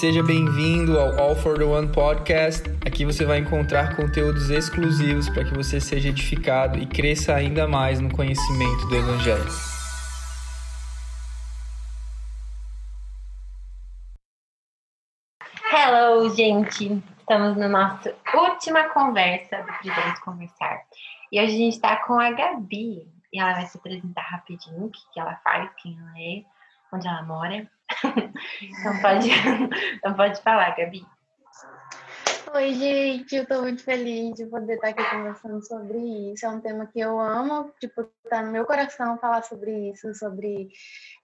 Seja bem-vindo ao All for the One Podcast. Aqui você vai encontrar conteúdos exclusivos para que você seja edificado e cresça ainda mais no conhecimento do Evangelho. Hello, gente! Estamos na nossa última conversa do Precisamos Conversar. E hoje a gente está com a Gabi. E ela vai se apresentar rapidinho, o que, que ela faz, quem ela é, onde ela mora. então, pode, então pode falar, Gabi. Oi, gente, eu tô muito feliz de poder estar aqui conversando sobre isso. É um tema que eu amo, tipo, tá no meu coração falar sobre isso, sobre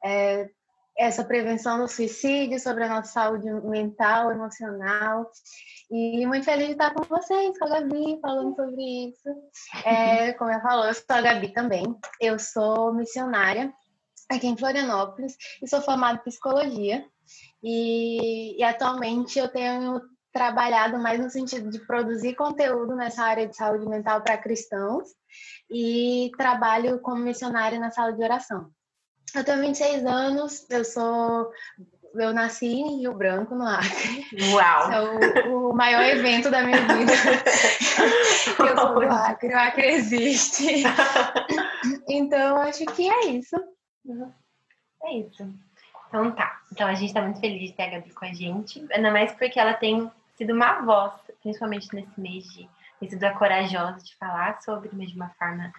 é, essa prevenção do suicídio, sobre a nossa saúde mental, emocional. E muito feliz de estar com vocês, com a Gabi, falando sobre isso. É, como eu falou, eu sou a Gabi também. Eu sou missionária aqui em Florianópolis e sou formada em psicologia. E, e atualmente eu tenho trabalhado mais no sentido de produzir conteúdo nessa área de saúde mental para cristãos e trabalho como missionária na sala de oração. Eu tenho 26 anos, eu sou. Eu nasci em Rio Branco, no Acre. Uau! É o, o maior evento da minha vida. eu sou do Acre, o Acre existe. Então, acho que é isso. É isso. Então tá. Então a gente tá muito feliz de ter a Gabi com a gente. Ainda mais porque ela tem sido uma voz, principalmente nesse mês de. Tem sido a corajosa de falar sobre, mas de uma forma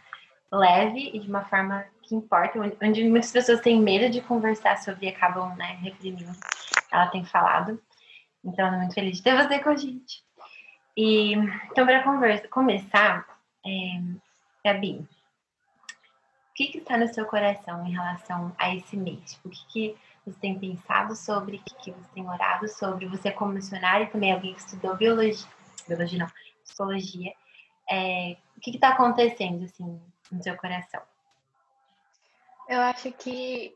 leve e de uma forma que importa, onde muitas pessoas têm medo de conversar sobre e acabam né, reprimindo. Ela tem falado. Então, eu tô muito feliz de ter você com a gente. E, então, para conversa, começar, é, Gabi, que, que está no seu coração em relação a esse mês? O que, que você tem pensado sobre, o que, que você tem orado sobre? Você como missionário e também alguém que estudou biologia, biologia não, psicologia. É, o que está acontecendo, assim, no seu coração? Eu acho que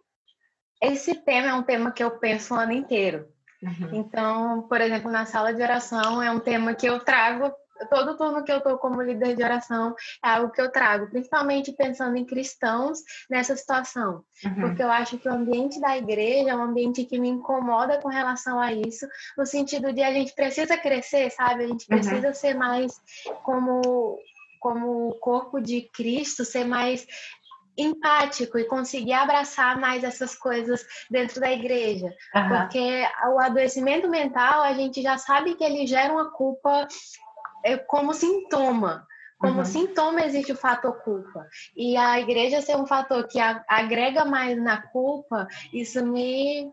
esse tema é um tema que eu penso o ano inteiro. Uhum. Então, por exemplo, na sala de oração é um tema que eu trago todo turno que eu estou como líder de oração é algo que eu trago, principalmente pensando em cristãos nessa situação, uhum. porque eu acho que o ambiente da igreja é um ambiente que me incomoda com relação a isso, no sentido de a gente precisa crescer, sabe? A gente uhum. precisa uhum. ser mais como como o corpo de Cristo, ser mais empático e conseguir abraçar mais essas coisas dentro da igreja. Uhum. Porque o adoecimento mental, a gente já sabe que ele gera uma culpa é, como sintoma. Como uhum. sintoma existe o fator culpa. E a igreja ser um fator que agrega mais na culpa, isso me.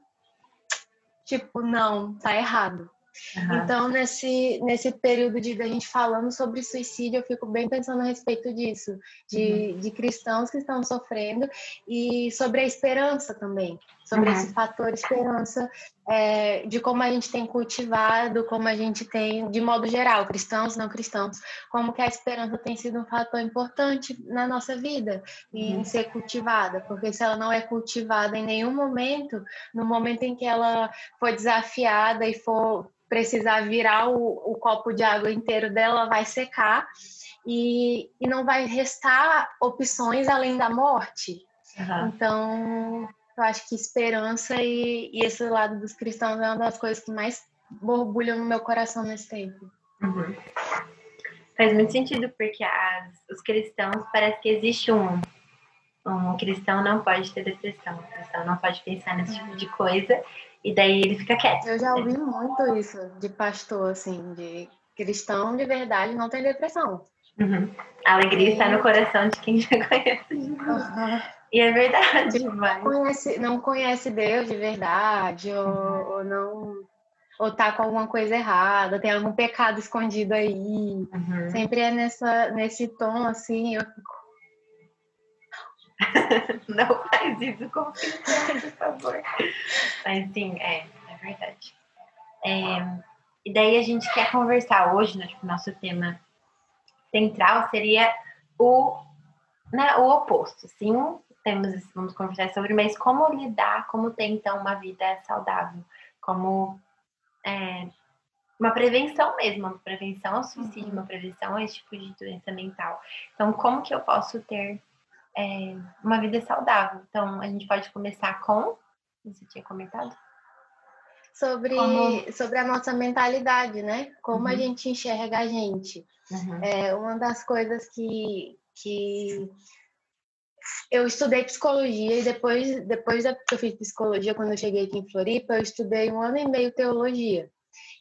Tipo, não, tá errado. Uhum. Então, nesse, nesse período de a gente falando sobre suicídio, eu fico bem pensando a respeito disso, de, uhum. de cristãos que estão sofrendo e sobre a esperança também, sobre uhum. esse fator esperança, é, de como a gente tem cultivado, como a gente tem, de modo geral, cristãos, não cristãos, como que a esperança tem sido um fator importante na nossa vida e uhum. em ser cultivada, porque se ela não é cultivada em nenhum momento, no momento em que ela for desafiada e for precisar virar o, o copo de água inteiro dela, vai secar e, e não vai restar opções além da morte. Uhum. Então, eu acho que esperança e, e, esse lado dos cristãos é uma das coisas que mais borbulham no meu coração nesse tempo. Uhum. Faz muito sentido, porque as, os cristãos, parece que existe um. Um cristão não pode ter depressão, um cristão não pode pensar nesse tipo de coisa, e daí ele fica quieto. Eu já ouvi muito isso de pastor, assim, de cristão de verdade não tem depressão. Uhum. A alegria está no coração de quem já conhece. Uhum. E é verdade. Mas... Conhece, não conhece Deus de verdade, ou, uhum. ou não. Ou tá com alguma coisa errada, tem algum pecado escondido aí. Uhum. Sempre é nessa, nesse tom assim, eu fico não faz isso com por favor. Mas sim, é, é verdade. É, e daí a gente quer conversar hoje, né, tipo, nosso tema central seria o, né, o oposto. Sim, temos, vamos conversar sobre, mas como lidar, como ter então uma vida saudável, como é, uma prevenção mesmo, uma prevenção ao suicídio, uhum. uma prevenção a esse tipo de doença mental. Então, como que eu posso ter é, uma vida saudável. Então, a gente pode começar com. Você tinha comentado? Sobre, Como... sobre a nossa mentalidade, né? Como uhum. a gente enxerga a gente. Uhum. É uma das coisas que, que eu estudei psicologia e depois, depois que eu fiz psicologia, quando eu cheguei aqui em Floripa, eu estudei um ano e meio teologia.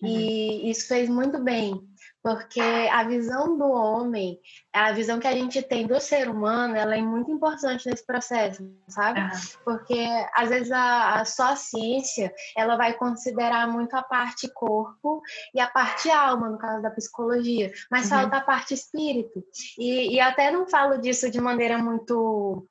Uhum. E isso fez muito bem, porque a visão do homem, a visão que a gente tem do ser humano, ela é muito importante nesse processo, sabe? Uhum. Porque às vezes a, a só a ciência, ela vai considerar muito a parte corpo e a parte alma, no caso da psicologia, mas uhum. falta a parte espírito. E, e até não falo disso de maneira muito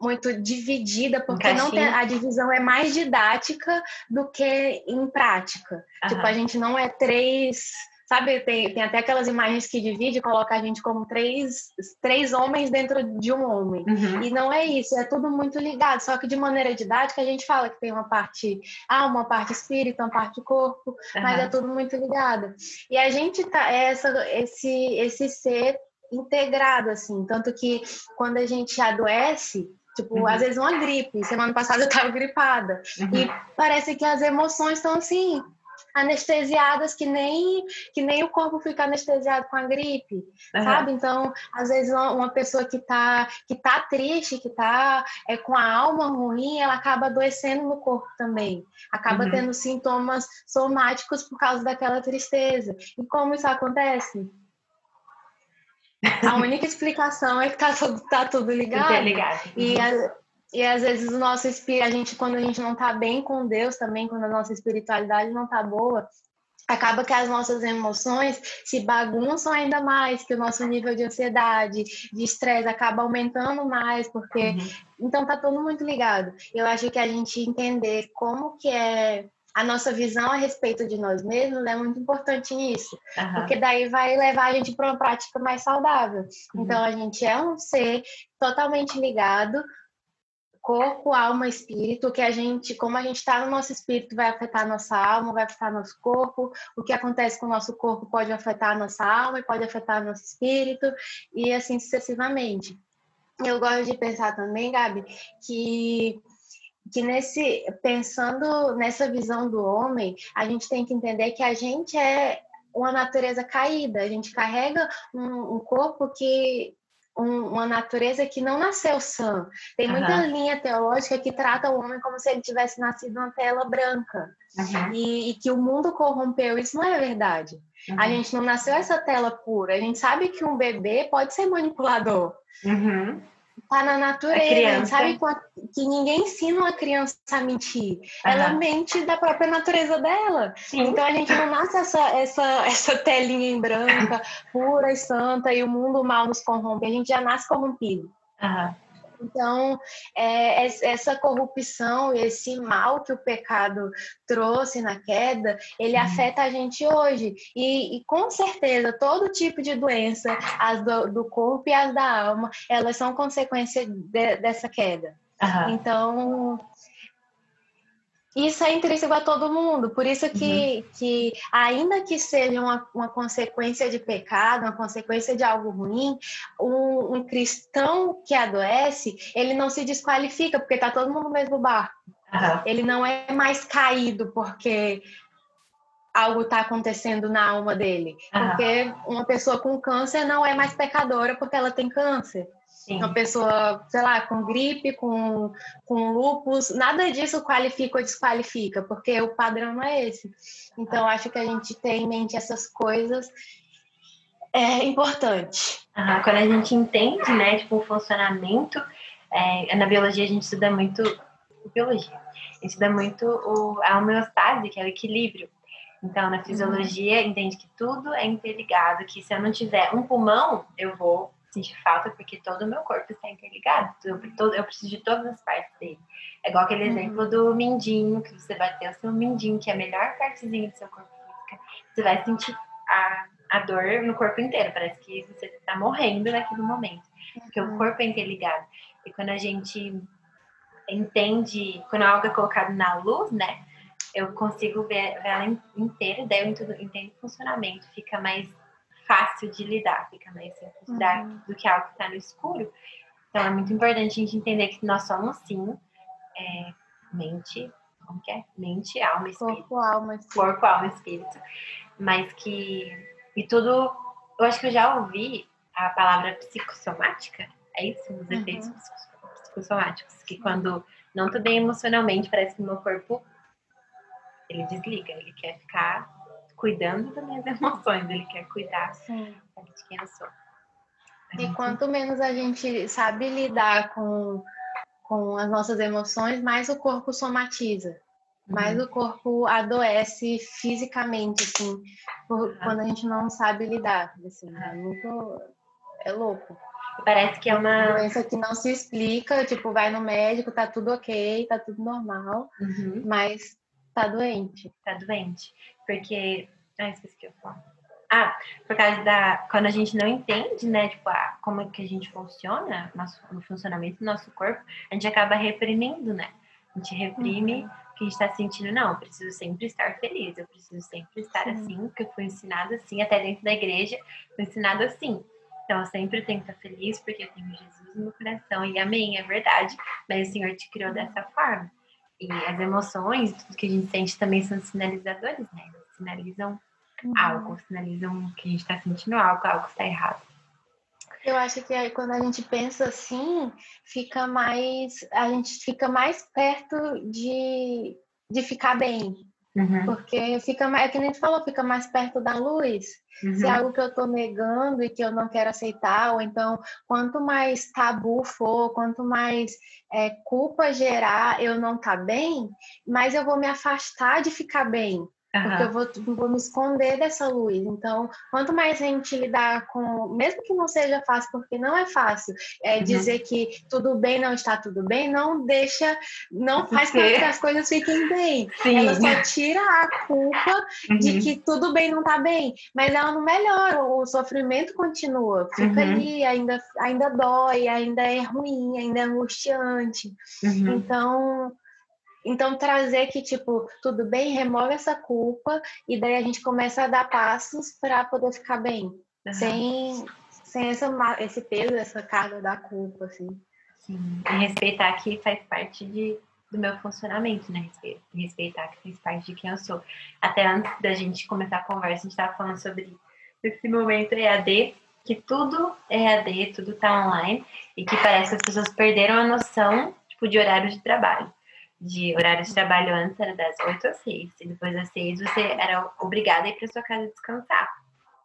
muito dividida, porque não tem, a divisão é mais didática do que em prática. Uhum. Tipo, a gente não é três Sabe, tem, tem até aquelas imagens que divide e coloca a gente como três, três homens dentro de um homem. Uhum. E não é isso, é tudo muito ligado. Só que de maneira didática a gente fala que tem uma parte alma, uma parte espírito, uma parte corpo, uhum. mas é tudo muito ligado. E a gente tá, é essa, esse, esse ser integrado, assim. Tanto que quando a gente adoece, Tipo, uhum. às vezes uma gripe. Semana passada eu tava gripada. Uhum. E parece que as emoções estão assim, anestesiadas que nem que nem o corpo fica anestesiado com a gripe, uhum. sabe? Então, às vezes uma, uma, pessoa que tá que tá triste, que tá é, com a alma ruim, ela acaba adoecendo no corpo também, acaba uhum. tendo sintomas somáticos por causa daquela tristeza. E como isso acontece? A única explicação é que tá tudo, tá tudo ligado. ligado. Uhum. E a, e às vezes o nosso espírito, a gente, quando a gente não está bem com Deus também, quando a nossa espiritualidade não está boa, acaba que as nossas emoções se bagunçam ainda mais, que o nosso nível de ansiedade, de estresse acaba aumentando mais, porque uhum. então tá tudo muito ligado. Eu acho que a gente entender como que é a nossa visão a respeito de nós mesmos é muito importante nisso, uhum. porque daí vai levar a gente para uma prática mais saudável. Uhum. Então a gente é um ser totalmente ligado corpo, alma, espírito, que a gente, como a gente está no nosso espírito, vai afetar nossa alma, vai afetar nosso corpo, o que acontece com o nosso corpo pode afetar nossa alma e pode afetar nosso espírito, e assim sucessivamente. Eu gosto de pensar também, Gabi, que que nesse pensando nessa visão do homem, a gente tem que entender que a gente é uma natureza caída, a gente carrega um, um corpo que um, uma natureza que não nasceu sã. Tem muita uhum. linha teológica que trata o homem como se ele tivesse nascido numa tela branca uhum. e, e, que o mundo corrompeu. Isso não é verdade. Uhum. A gente não nasceu essa tela pura. A gente sabe que um bebê pode ser manipulador. Tá na natureza, sabe que ninguém ensina uma criança a mentir. Uhum. Ela mente da própria natureza dela. Sim. Então a gente não nasce essa, essa, essa telinha em branca, pura e santa, e o mundo mal nos corrompe. A gente já nasce corrompido. Uhum. Então, é, essa corrupção, esse mal que o pecado trouxe na queda, ele uhum. afeta a gente hoje. E, e, com certeza, todo tipo de doença, as do, do, corpo e as da alma, elas são consequência de, dessa queda. Uhum. Então, isso é intrínseco a todo mundo, por isso que, uhum. que ainda que seja uma, uma consequência de pecado, uma consequência de algo ruim, um, um cristão que adoece, ele não se desqualifica, porque está todo mundo no mesmo barco. Uhum. Ele não é mais caído porque algo está acontecendo na alma dele. Uhum. Porque uma pessoa com câncer não é mais pecadora porque ela tem câncer. Sim. Uma pessoa, sei lá, com gripe, com, com lupus, nada disso qualifica ou desqualifica, porque o padrão não é esse. Então, acho que a gente tem em mente essas coisas é importante. Uhum. Quando a gente entende, né, tipo, o funcionamento, é, na biologia a gente estuda muito biologia, a gente estuda muito o, a homeostase, que é o equilíbrio. Então, na fisiologia, uhum. entende que tudo é interligado, que se eu não tiver um pulmão, eu vou sentir falta porque todo o meu corpo está interligado. Eu, todo, eu preciso de todas as partes dele. É igual aquele uhum. exemplo do mindinho, que você vai ter o seu mindinho, que é a melhor partezinha do seu corpo física. Você vai sentir a, a dor no corpo inteiro. Parece que você está morrendo naquele momento. Porque uhum. o corpo é interligado. E quando a gente entende, quando algo é colocado na luz, né? Eu consigo ver, ver ela inteira, daí eu entendo o funcionamento, fica mais fácil de lidar, fica mais simples uhum. do que algo que está no escuro. Então é muito importante a gente entender que nós somos sim é, mente, como que é? Mente, alma, espírito. Corpo, alma, espírito. Corpo, alma, espírito. Mas que. E tudo. Eu acho que eu já ouvi a palavra psicossomática. É isso? Os Uhum. efeitos psicossomáticos. Que quando não tô bem emocionalmente, parece que o meu corpo. Ele desliga. Ele quer ficar cuidando das minhas emoções. Ele quer cuidar Sim. de quem eu sou. A E gente- quanto menos a gente sabe lidar com, com as nossas emoções, mais o corpo somatiza. Mais Uhum. o corpo adoece fisicamente, assim, por- Ah. quando a gente não sabe lidar. Assim, é muito. É louco. Parece que é uma. Doença que não se explica, tipo, vai no médico, tá tudo ok, tá tudo normal, Uhum. mas tá doente. tá doente. Porque. Ah, esqueci o que eu falar. Ah, por causa da. Quando a gente não entende, né, tipo, a, como é que a gente funciona, nosso, o funcionamento do nosso corpo, a gente acaba reprimindo, né? A gente reprime Uhum. que a gente tá sentindo, não, eu preciso sempre estar feliz, eu preciso sempre estar Sim. assim, porque eu fui ensinada assim, até dentro da igreja, fui ensinada assim. Então, eu sempre tenho que estar feliz, porque eu tenho Jesus no meu coração, e amém, é verdade, mas o Senhor te criou dessa forma. E as emoções, tudo que a gente sente também são sinalizadores, né? Eles sinalizam Uhum. algo, sinalizam que a gente está sentindo algo, algo está errado. Eu acho que aí quando a gente pensa assim, fica mais. A gente fica mais perto de, de ficar bem. Uhum, Porque fica mais, é que nem tu falou, fica mais perto da luz. Se é uhum, algo que eu tô negando e que eu não quero aceitar, ou então, quanto mais tabu for, quanto mais é, culpa gerar eu não tá bem, mais eu vou me afastar de ficar bem. Porque eu vou, vou me esconder dessa luz. Então, quanto mais a gente lidar com, mesmo que não seja fácil, porque não é fácil, é Uhum. dizer que tudo bem não está tudo bem, não deixa, não faz com que as coisas fiquem bem. Sim. Ela só tira a culpa de Uhum, que tudo bem não tá bem, mas ela não melhora, o sofrimento continua, fica Uhum. ali, ainda, ainda dói, ainda é ruim, ainda é angustiante. uhum, Então, então trazer que tipo, tudo bem, remove essa culpa e daí a gente começa a dar passos para poder ficar bem, aham. sem sem essa, esse peso, essa carga da culpa assim. Sim. E respeitar que faz parte de, do meu funcionamento, né? Respe- Respeitar que faz parte de quem eu sou. Até antes da gente começar a conversa, a gente estava falando sobre esse momento EAD, que tudo é EAD, tudo tá online, e que parece que as pessoas perderam a noção, tipo, de horário de trabalho. De horário de trabalho antes era das 8 às 6, e depois das 6 você era obrigada a ir para sua casa descansar.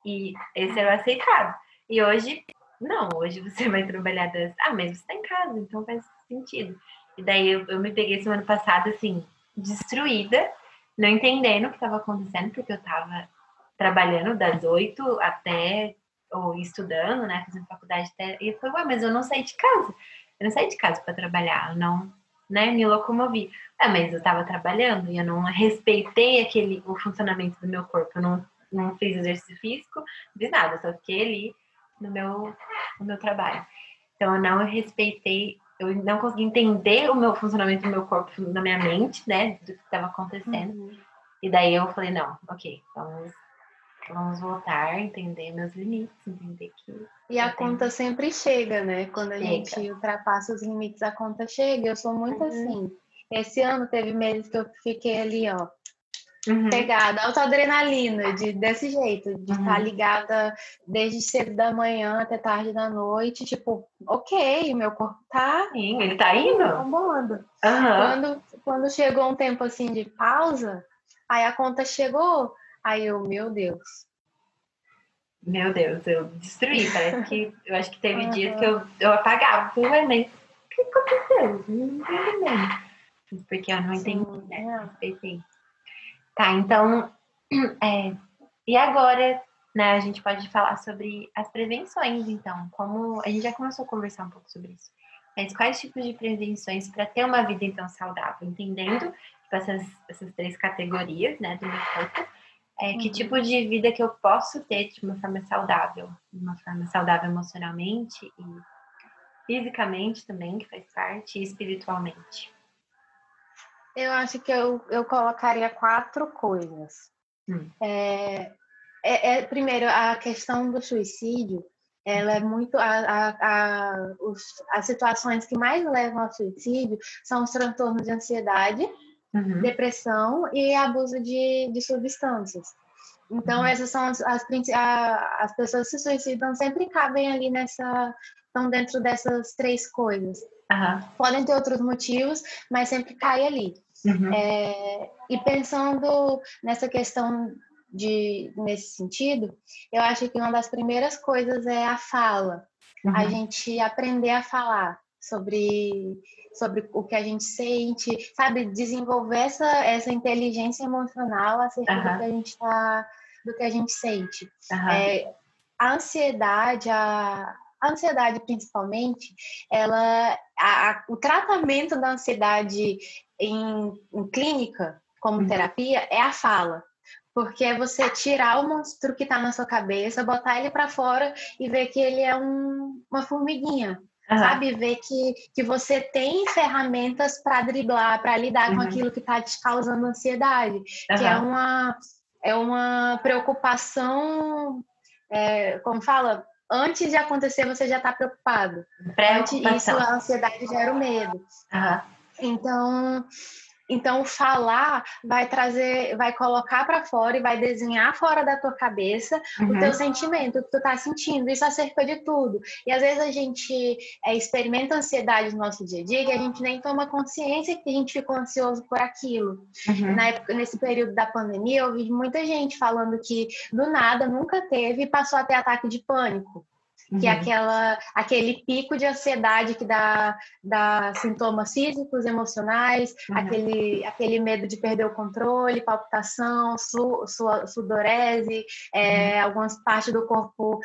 E esse era o aceitado. E hoje, não, hoje você vai trabalhar das. Ah, mas você tá em casa, então faz sentido. E daí eu, eu me peguei semana passada, assim, destruída, não entendendo o que estava acontecendo, porque eu tava trabalhando das 8 até, ou estudando, né, fazendo faculdade até. E eu falei, ué, mas eu não saí de casa. Eu não saí de casa para trabalhar, eu não, né, me locomovi. Ah, mas eu tava trabalhando e eu não respeitei aquele, o funcionamento do meu corpo, eu não, não fiz exercício físico, fiz nada, só fiquei ali no meu, no meu trabalho. Então, eu não respeitei, eu não consegui entender o meu funcionamento do meu corpo na minha mente, né, do que estava acontecendo. E daí eu falei, não, ok, vamos, vamos voltar, entender meus limites, entender que. E a conta sempre chega, né? Quando a Chega. gente ultrapassa os limites, a conta chega. Eu sou muito Uhum. assim. Esse ano teve meses que eu fiquei ali, ó, Uhum, pegada, alta adrenalina, de, desse jeito, de Uhum. estar ligada desde cedo da manhã até tarde da noite, tipo, ok, meu corpo tá Sim, ele tá indo? bombando. Aham. Quando, quando chegou um tempo assim de pausa, aí a conta chegou, aí eu, meu Deus. Meu Deus, eu destruí. Parece que eu acho que teve Aham. dias que eu, eu apagava. Falei, ué, mas o que aconteceu? Não tô entendendo. Porque eu não entendi, né? é. Respeitei. Tá, então. é, e agora, né, a gente pode falar sobre as prevenções, então. Como a gente já começou a conversar um pouco sobre isso. Mas quais tipos de prevenções para ter uma vida, então, saudável? Entendendo tipo, essas, essas três categorias, né, do meu corpo. É, que Uhum. tipo de vida que eu posso ter de uma forma saudável? De uma forma saudável emocionalmente e fisicamente também, que faz parte, e espiritualmente. Eu acho que eu, eu colocaria quatro coisas. Hum. É, é, é, primeiro, a questão do suicídio, ela é muito. A, a, a, os, as situações que mais levam ao suicídio são os transtornos de ansiedade uhum. depressão e abuso de, de substâncias. Então, uhum. essas são as, as, as pessoas que se suicidam sempre cabem ali nessa. estão dentro dessas três coisas. Uhum. Podem ter outros motivos, mas sempre cai ali. Uhum. É, e pensando nessa questão de nesse sentido, eu acho que uma das primeiras coisas é a fala. Uhum. A gente aprender a falar sobre sobre o que a gente sente, sabe, desenvolver essa, essa inteligência emocional acerca uhum. do que a gente tá, do que a gente sente. Uhum. É, a ansiedade, a, a ansiedade principalmente, ela, a, a, o tratamento da ansiedade em, em clínica, como uhum. terapia, é a fala. Porque é você tirar o monstro que está na sua cabeça, botar ele para fora e ver que ele é um, uma formiguinha. Uhum. Sabe? Ver que, que você tem ferramentas para driblar, para lidar uhum. com aquilo que está te causando ansiedade. Uhum. Que é uma, é uma preocupação, é, como fala, antes de acontecer você já está preocupado. Antes isso, a ansiedade gera o medo. Então, então, falar vai trazer, vai colocar para fora e vai desenhar fora da tua cabeça uhum. o teu sentimento, o que tu tá sentindo, isso acerca de tudo. E às vezes a gente é, experimenta ansiedade no nosso dia a dia que a gente nem toma consciência que a gente ficou ansioso por aquilo. Uhum. Na época, nesse período da pandemia, eu vi muita gente falando que do nada nunca teve e passou a ter ataque de pânico que é uhum. é aquela, aquele pico de ansiedade que dá, dá sintomas físicos, emocionais, uhum. aquele, aquele medo de perder o controle, palpitação, su, su, sudorese, é, uhum. algumas partes do corpo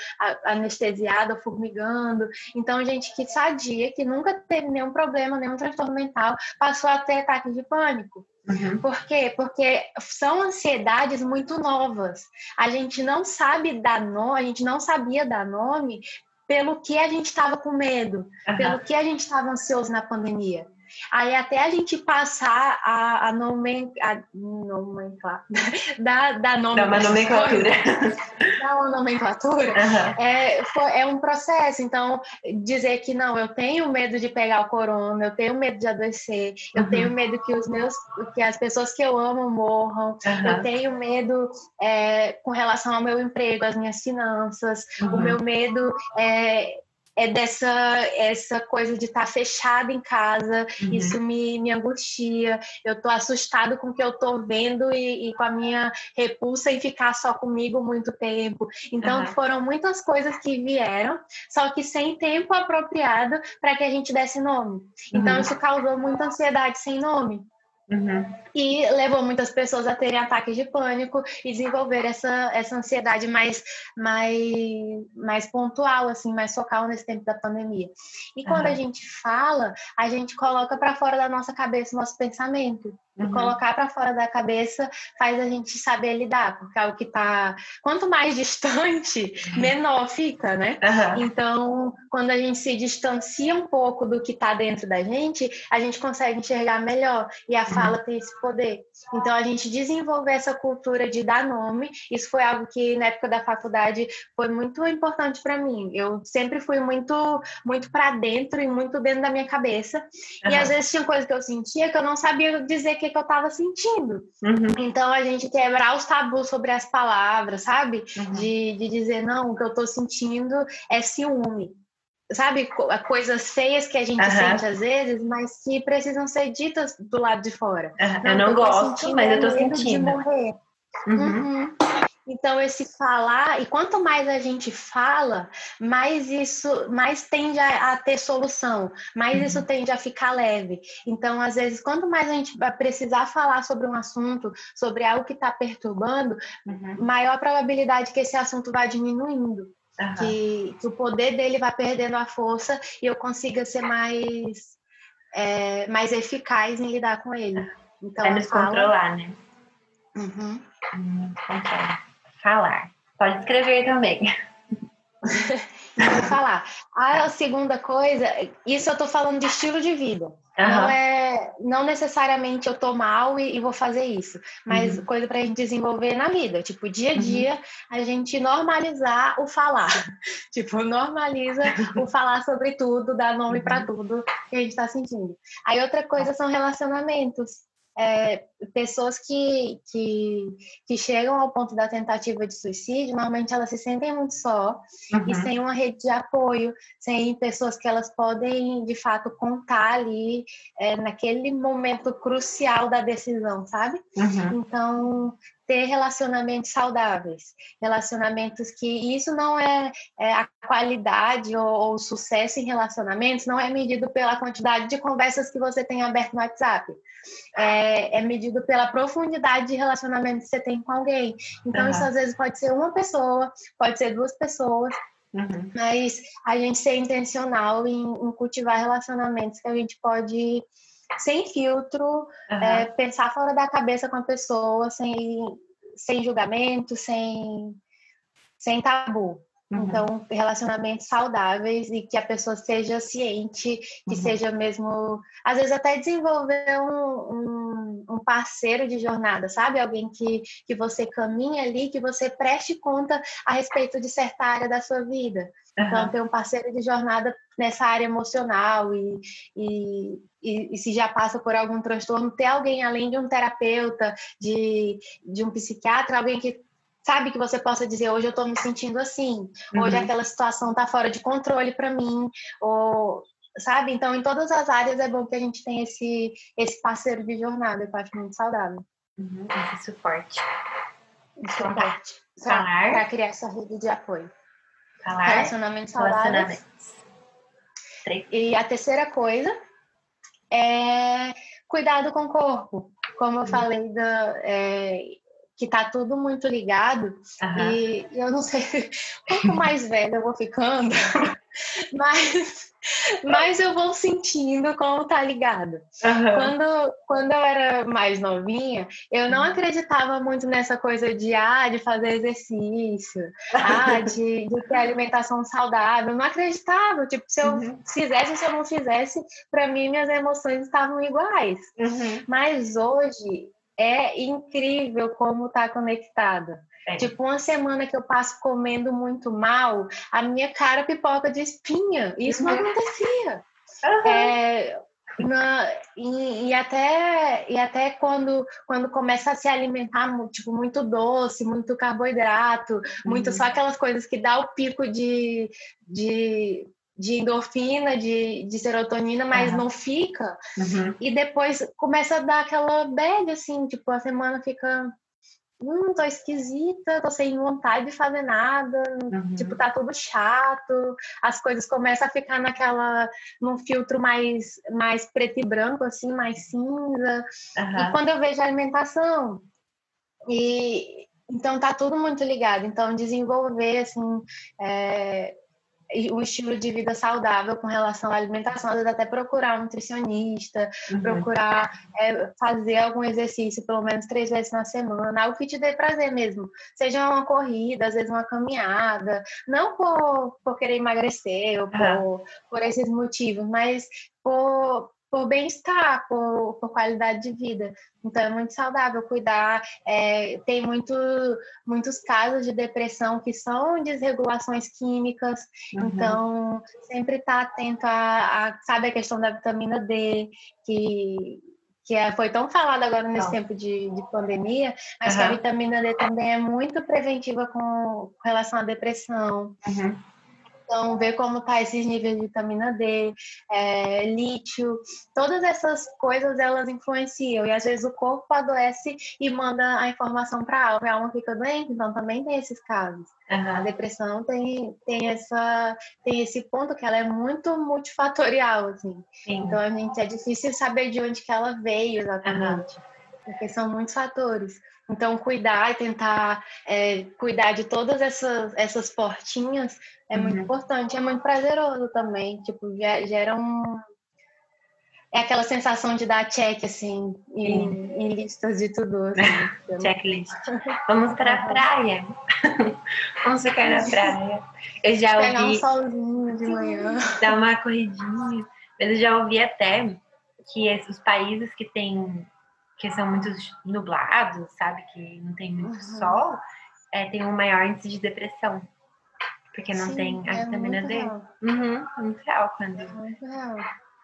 anestesiada, formigando. Então, gente que sadia, que nunca teve nenhum problema, nenhum transtorno mental, passou a ter ataque de pânico. Uhum. Por quê? Porque são ansiedades muito novas. A gente não sabe dar nome, a gente não sabia dar nome pelo que a gente estava com medo, uhum. pelo que a gente estava ansioso na pandemia. Aí até a gente passar a, a, nomen, a nomenclatura, da, da nomenclatura. Da uma nomenclatura, uhum. é, é um processo. Então, dizer que não, eu tenho medo de pegar o corona, eu tenho medo de adoecer, uhum. eu tenho medo que os meus, que as pessoas que eu amo morram, uhum. eu tenho medo é, com relação ao meu emprego, às minhas finanças, o meu medo é é dessa essa coisa de estar tá fechada em casa, uhum. isso me, me angustia, eu estou assustado com o que eu estou vendo e, e, com a minha repulsa em ficar só comigo muito tempo. Então uhum. foram muitas coisas que vieram, só que sem tempo apropriado para que a gente desse nome. Então uhum. isso causou muita ansiedade sem nome. Uhum. E levou muitas pessoas a terem ataques de pânico e desenvolver essa, essa ansiedade mais, mais, mais pontual, assim, mais focal nesse tempo da pandemia. E quando uhum. a gente fala, a gente coloca para fora da nossa cabeça o nosso pensamento. Uhum. colocar para fora da cabeça faz a gente saber lidar, porque é o que está. Quanto mais distante, uhum. menor fica, né? Uhum. Então, quando a gente se distancia um pouco do que está dentro da gente, a gente consegue enxergar melhor. E a fala tem esse poder. Então, a gente desenvolver essa cultura de dar nome, isso foi algo que na época da faculdade foi muito importante para mim. Eu sempre fui muito, muito para dentro e muito dentro da minha cabeça. E às vezes tinha coisas que eu sentia que eu não sabia dizer que que, que eu estava sentindo. Uhum. Então, a gente quebrar os tabus sobre as palavras, sabe? Uhum. De, de dizer, não, o que eu estou sentindo é ciúme. Sabe, coisas feias que a gente uhum. sente às vezes, mas que precisam ser ditas do lado de fora. Não, eu não gosto, mas eu tô sentindo. De morrer. Uhum. Uhum. Então, esse falar, e quanto mais a gente fala, mais isso, mais tende a, a ter solução, mais uhum. isso tende a ficar leve. Então, às vezes, quanto mais a gente precisar falar sobre um assunto, sobre algo que está perturbando, uhum. maior a probabilidade que esse assunto vai diminuindo. Uhum. Que, que, o poder dele vai perdendo a força e eu consiga ser mais, é, mais eficaz em lidar com ele. Então, é nos controlar, né? Uhum. Hum, falar. Pode escrever também. Vou falar. A segunda coisa, isso eu tô falando de estilo de vida. Uhum. Não é, não necessariamente eu tô mal e, e vou fazer isso, mas uhum. coisa para a gente desenvolver na vida. Tipo, dia a uhum. dia, uhum. a gente normalizar o falar. tipo, normaliza o falar sobre tudo, dar nome para uhum. tudo que a gente está sentindo. Aí outra coisa são relacionamentos é, pessoas que, que, que chegam ao ponto da tentativa de suicídio, normalmente elas se sentem muito só uhum. e sem uma rede de apoio, sem pessoas que elas podem, de fato, contar ali é, naquele momento crucial da decisão, sabe? Uhum. Então, ter relacionamentos saudáveis, relacionamentos que isso não é, é a qualidade ou, o sucesso em relacionamentos não é medido pela quantidade de conversas que você tem aberto no WhatsApp, é, é medido pela profundidade de relacionamento que você tem com alguém. Então uhum. isso às vezes pode ser uma pessoa, pode ser duas pessoas, uhum. mas a gente ser intencional em, em cultivar relacionamentos que a gente pode sem filtro, uhum. é, pensar fora da cabeça com a pessoa, sem, sem julgamento, sem, sem tabu. Uhum. Então, relacionamentos saudáveis e que a pessoa seja ciente, que uhum. seja mesmo. Às vezes, até desenvolver um, um, um, parceiro de jornada, sabe? Alguém que, que você caminha ali, que você preste conta a respeito de certa área da sua vida. Uhum. Então, ter um parceiro de jornada nessa área emocional e, e, e, e, se já passa por algum transtorno, ter alguém além de um terapeuta, de, de um psiquiatra, alguém que sabe que você possa dizer hoje eu estou me sentindo assim, uhum. hoje aquela situação está fora de controle para mim, ou sabe? Então, em todas as áreas é bom que a gente tenha esse esse parceiro de jornada, eu acho muito saudável. Uhum. Esse suporte. Esse suporte. Falar. Para criar essa rede de apoio. Falar. Relacionamentos saudáveis. E a terceira coisa é cuidado com o corpo. Como eu uhum. falei, da, é, que tá tudo muito ligado. Uhum. E eu não sei quanto mais velha eu vou ficando, mais, mais eu vou sentindo como tá ligado. Uhum. Quando, quando eu era mais novinha, eu não uhum. acreditava muito nessa coisa de, ah, de fazer exercício, ah, de, de ter alimentação saudável. Eu não acreditava. Tipo, se eu uhum. fizesse ou se eu não fizesse, para mim minhas emoções estavam iguais. Uhum. Mas hoje é incrível como tá conectada. É. Tipo, uma semana que eu passo comendo muito mal, a minha cara pipoca de espinha. Isso uhum. não acontecia. Uhum. É, na, e, e, até, e até quando, quando começa a se alimentar tipo, muito doce, muito carboidrato, uhum. muito só aquelas coisas que dá o pico de, de de endorfina, de, de serotonina, mas uhum. não fica. Uhum. E depois começa a dar aquela bad, assim, tipo, a semana fica. Hum, tô esquisita, tô sem vontade de fazer nada, uhum. tipo, tá tudo chato, as coisas começam a ficar naquela, num filtro mais, mais preto e branco, assim, mais cinza. E quando eu vejo a alimentação, e então tá tudo muito ligado. Então, desenvolver, assim, é, um estilo de vida saudável com relação à alimentação, às vezes até procurar um nutricionista, uhum. procurar é, fazer algum exercício pelo menos três vezes na semana, algo que te dê prazer mesmo. Seja uma corrida, às vezes uma caminhada, não por, por querer emagrecer ou por, uhum. por esses motivos, mas por, por bem-estar, por, por, qualidade de vida. Então é muito saudável cuidar. É, tem muito, muitos casos de depressão que são desregulações químicas. Uhum. Então sempre estar tá atento a, a, sabe a questão da vitamina D que que é, foi tão falada agora nesse Não. tempo de, de, pandemia, mas uhum. que a vitamina D também é muito preventiva com, com relação à depressão. Uhum. Então, ver como tá esses níveis de vitamina D, é, lítio, todas essas coisas elas influenciam. E às vezes o corpo adoece e manda a informação para a alma, a alma fica doente, então também tem esses casos. Uhum. A depressão tem, tem, essa, tem esse ponto que ela é muito multifatorial, assim. Sim. Então a gente é difícil saber de onde que ela veio exatamente. Uhum. Porque são muitos fatores. Então, cuidar e tentar é, cuidar de todas essas, essas portinhas é uhum. muito importante. É muito prazeroso também. Tipo, gera um. É aquela sensação de dar check, assim, em, em listas de tudo. Assim, Checklist. Vamos para a praia. Vamos ficar na praia. Eu já ouvi. Pegar um solzinho de manhã. Dar uma corridinha. Mas eu já ouvi até que os países que têm que são muito nublados, sabe? Que não tem muito uhum. sol, é, tem um maior índice de depressão. Porque não Sim, tem a é vitamina D. Real. Uhum, muito real quando. É muito real.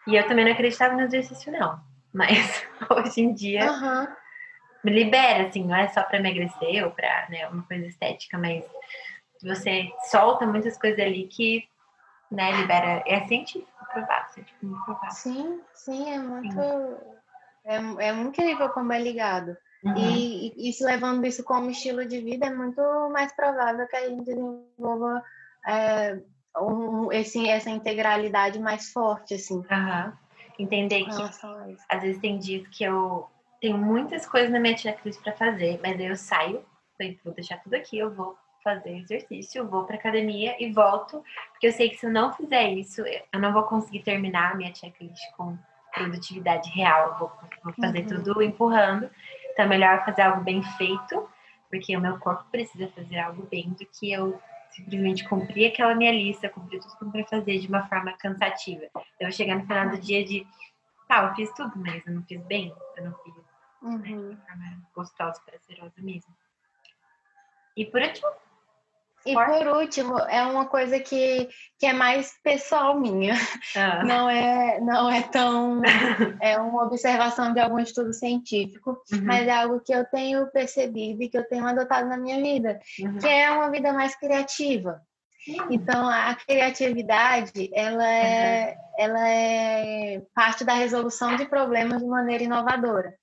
E eu também não acreditava no exercício, não. mas hoje em dia Aham. me libera, assim, não é só para emagrecer ou para né, uma coisa estética, mas você solta muitas coisas ali que né, libera. É científico provado, científico provado. Sim, sim, é muito. É, é muito incrível como é ligado. Uhum. E, e isso levando isso como estilo de vida, é muito mais provável que a gente desenvolva é, um, esse, essa integralidade mais forte, assim. Aham. Entender que às vezes tem dias que eu tenho muitas coisas na minha checklist para fazer, mas aí eu saio, vou deixar tudo aqui, eu vou fazer exercício, vou para academia e volto, porque eu sei que se eu não fizer isso, eu não vou conseguir terminar a minha checklist com produtividade real, vou, vou fazer Uhum. tudo empurrando. Então é melhor fazer algo bem feito, porque o meu corpo precisa fazer algo bem do que eu simplesmente cumprir aquela minha lista, cumprir tudo que eu queria fazer de uma forma cansativa. Eu vou chegar no final do dia de, tá, eu fiz tudo, mas eu não fiz bem, eu não fiz Uhum. de uma forma gostosa, prazerosa mesmo. E por último, E por último, é uma coisa que, que é mais pessoal minha. ah, Não é, não é tão. É uma observação de algum estudo científico, uhum, mas é algo que eu tenho percebido e que eu tenho adotado na minha vida, uhum. que é uma vida mais criativa. Então, a criatividade, ela é, ela é parte da resolução de problemas de maneira inovadora.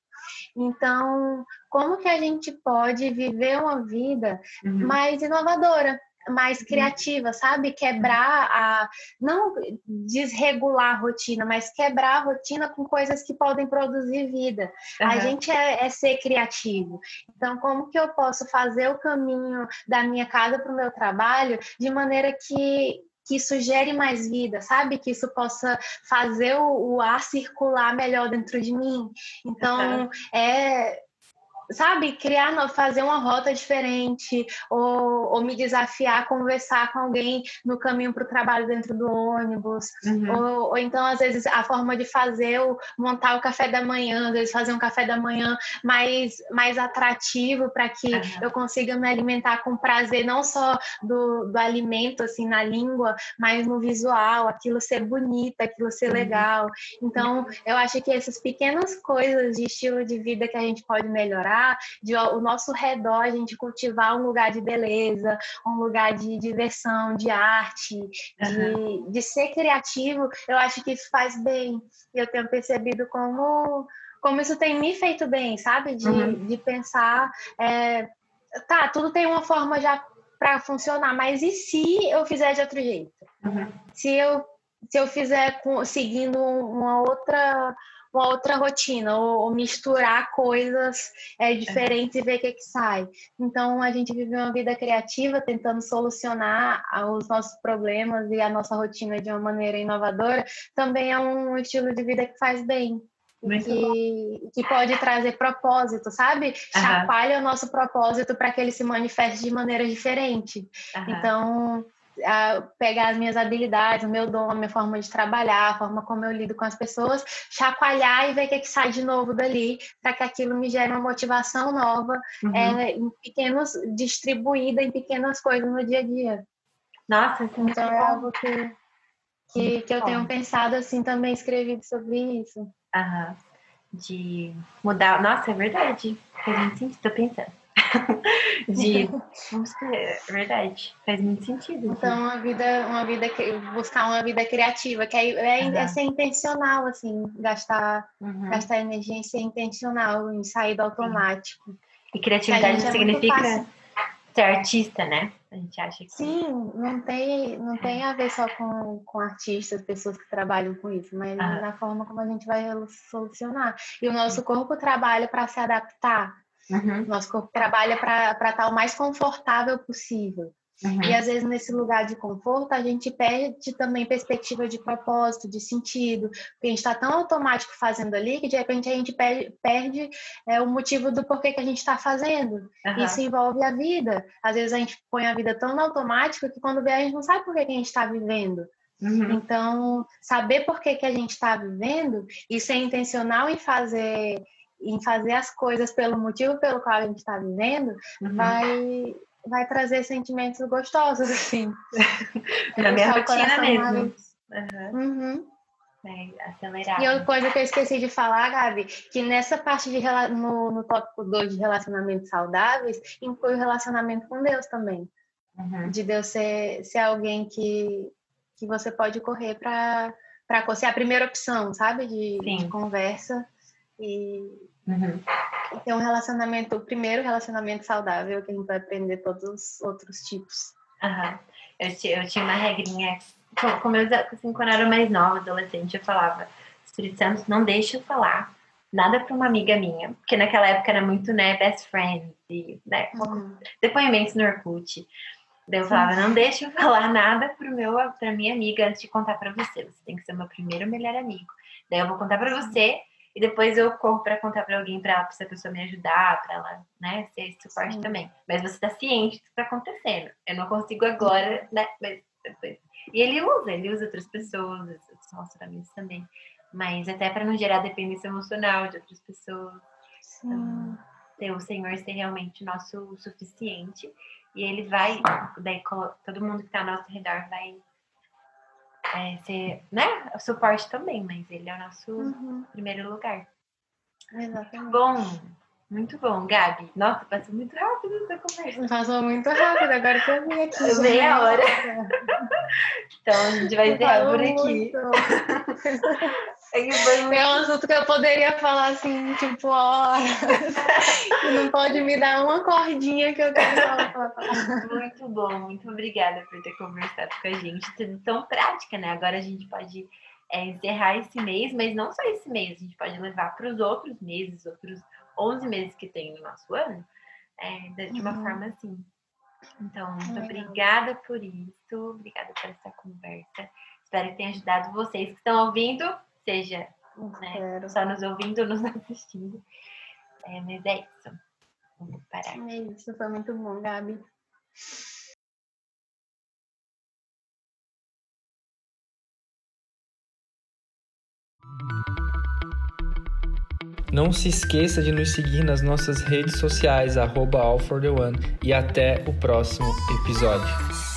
Então, como que a gente pode viver uma vida Uhum. mais inovadora, mais criativa, sabe? Quebrar a. Não desregular a rotina, mas quebrar a rotina com coisas que podem produzir vida. A Aham. gente é, é ser criativo. Então, como que eu posso fazer o caminho da minha casa para o meu trabalho de maneira que que isso gere mais vida, sabe? Que isso possa fazer o, o ar circular melhor dentro de mim. Então, é sabe, criar, fazer uma rota diferente, ou, ou me desafiar a conversar com alguém no caminho para o trabalho dentro do ônibus, Uhum. ou, ou então, às vezes, a forma de fazer, o, montar o café da manhã, às vezes fazer um café da manhã mais, mais atrativo para que Aham. eu consiga me alimentar com prazer, não só do, do alimento, assim, na língua, mas no visual, aquilo ser bonito, aquilo ser Uhum. legal. Então, eu acho que essas pequenas coisas de estilo de vida que a gente pode melhorar, de ao nosso redor a gente cultivar um lugar de beleza, um lugar de diversão, de arte, de, de ser criativo, eu acho que isso faz bem. E eu tenho percebido como, como isso tem me feito bem, sabe? De, Uhum. de pensar, é, tá, tudo tem uma forma já para funcionar, mas e se eu fizer de outro jeito? Uhum. se eu se eu fizer com, seguindo uma outra uma outra rotina ou, ou misturar coisas é, diferentes e ver o que, que sai. Então a gente vive uma vida criativa tentando solucionar os nossos problemas e a nossa rotina de uma maneira inovadora. Também é um estilo de vida que faz bem. Que, que pode trazer propósito, sabe? Aham. Chacoalha o nosso propósito para que ele se manifeste de maneira diferente. Aham. Então, a- pegar as minhas habilidades, o meu dom, a minha forma de trabalhar, a forma como eu lido com as pessoas, chacoalhar e ver o que, é que sai de novo dali, para que aquilo me gere uma motivação nova, Uhum. é, em pequenos, distribuída em pequenas coisas no dia a dia. Nossa, é Então, é bom. algo que, que, que eu bom. tenho pensado assim, também escrevido sobre isso. Aham. De mudar. Nossa, é verdade. Faz muito sentido, tô pensando. De. É verdade. Faz muito sentido. Então, uma vida, uma vida, buscar uma vida criativa, que é, é Aham. ser intencional, assim, gastar Uhum. gastar energia em ser intencional, em sair do automático. E criatividade é significa ser artista, né? A gente acha que. Sim, não tem, não tem a ver só com, com artistas, pessoas que trabalham com isso, mas Ah. na forma como a gente vai solucionar. E o nosso corpo trabalha para se adaptar, Uhum, nosso corpo trabalha para estar o mais confortável possível. uhum. E às vezes nesse lugar de conforto a gente perde também perspectiva de propósito, de sentido, porque a gente está tão automático fazendo ali que de repente a gente perde, perde é, o motivo do porquê que a gente está fazendo. Aham. Isso envolve a vida. Às vezes a gente põe a vida tão no automático que quando vê a gente não sabe por que, que a gente está vivendo. Uhum. Então, saber por que, que a gente está vivendo e ser intencional em fazer em fazer as coisas pelo motivo pelo qual a gente está vivendo Uhum. vai vai trazer sentimentos gostosos assim. Na minha Deixar o rotina coração mesmo. Uhum. Acelerar. E outra coisa que eu esqueci de falar, Gabi, que nessa parte de no, no tópico 2 de relacionamentos saudáveis, inclui o relacionamento com Deus também. Uhum. De Deus ser, ser alguém que, que você pode correr para ser a primeira opção, sabe? De, de conversa e, uhum. e, ter um relacionamento, o primeiro relacionamento saudável que a gente vai aprender todos os outros tipos. Uhum. Eu, eu tinha uma regrinha, como eu, assim, quando eu era mais nova, adolescente, eu falava, Espírito Santo, não deixa eu falar nada para uma amiga minha, porque naquela época era muito, né, best friend, e, né, uhum. depoimentos no Orkut. Daí eu falava, não deixa eu falar nada pro meu, pra minha amiga antes de contar para você. Você tem que ser meu primeiro melhor amigo. Daí eu vou contar para você e depois eu corro para contar para alguém para essa pessoa me ajudar, para ela, né, ser esse suporte Sim. também. Mas você tá ciente do que tá acontecendo. Eu não consigo agora, né, mas depois. E ele usa, ele usa outras pessoas, outros relacionamentos também. Mas até para não gerar dependência emocional de outras pessoas. Sim. Então, ter o Senhor ser realmente nosso suficiente e ele vai, daí todo mundo que está ao nosso redor vai é, ser, né, o suporte também, mas ele é o nosso uhum. primeiro lugar. Exatamente. Bom, muito bom, Gabi. Nossa, passou muito rápido essa conversa. Passou muito rápido, agora que eu vim aqui. Meia hora. então a gente vai encerrar por aqui. É um assunto que eu poderia falar assim, tipo, horas. não pode me dar uma cordinha que eu quero falar. Muito bom, muito obrigada por ter conversado com a gente. Tudo tão prática, né? Agora a gente pode é, encerrar esse mês, mas não só esse mês, a gente pode levar para os outros meses, outros 11 meses que tem no nosso ano, é, de uma uhum. forma assim. Então, muito uhum. obrigada por isso, obrigada por essa conversa. Espero que tenha ajudado vocês que estão ouvindo seja né, só nos ouvindo ou nos assistindo. É, mas é isso. Vamos parar. É isso, foi muito bom, Gabi. Não se esqueça de nos seguir nas nossas redes sociais, arroba All for the One, e até o próximo episódio.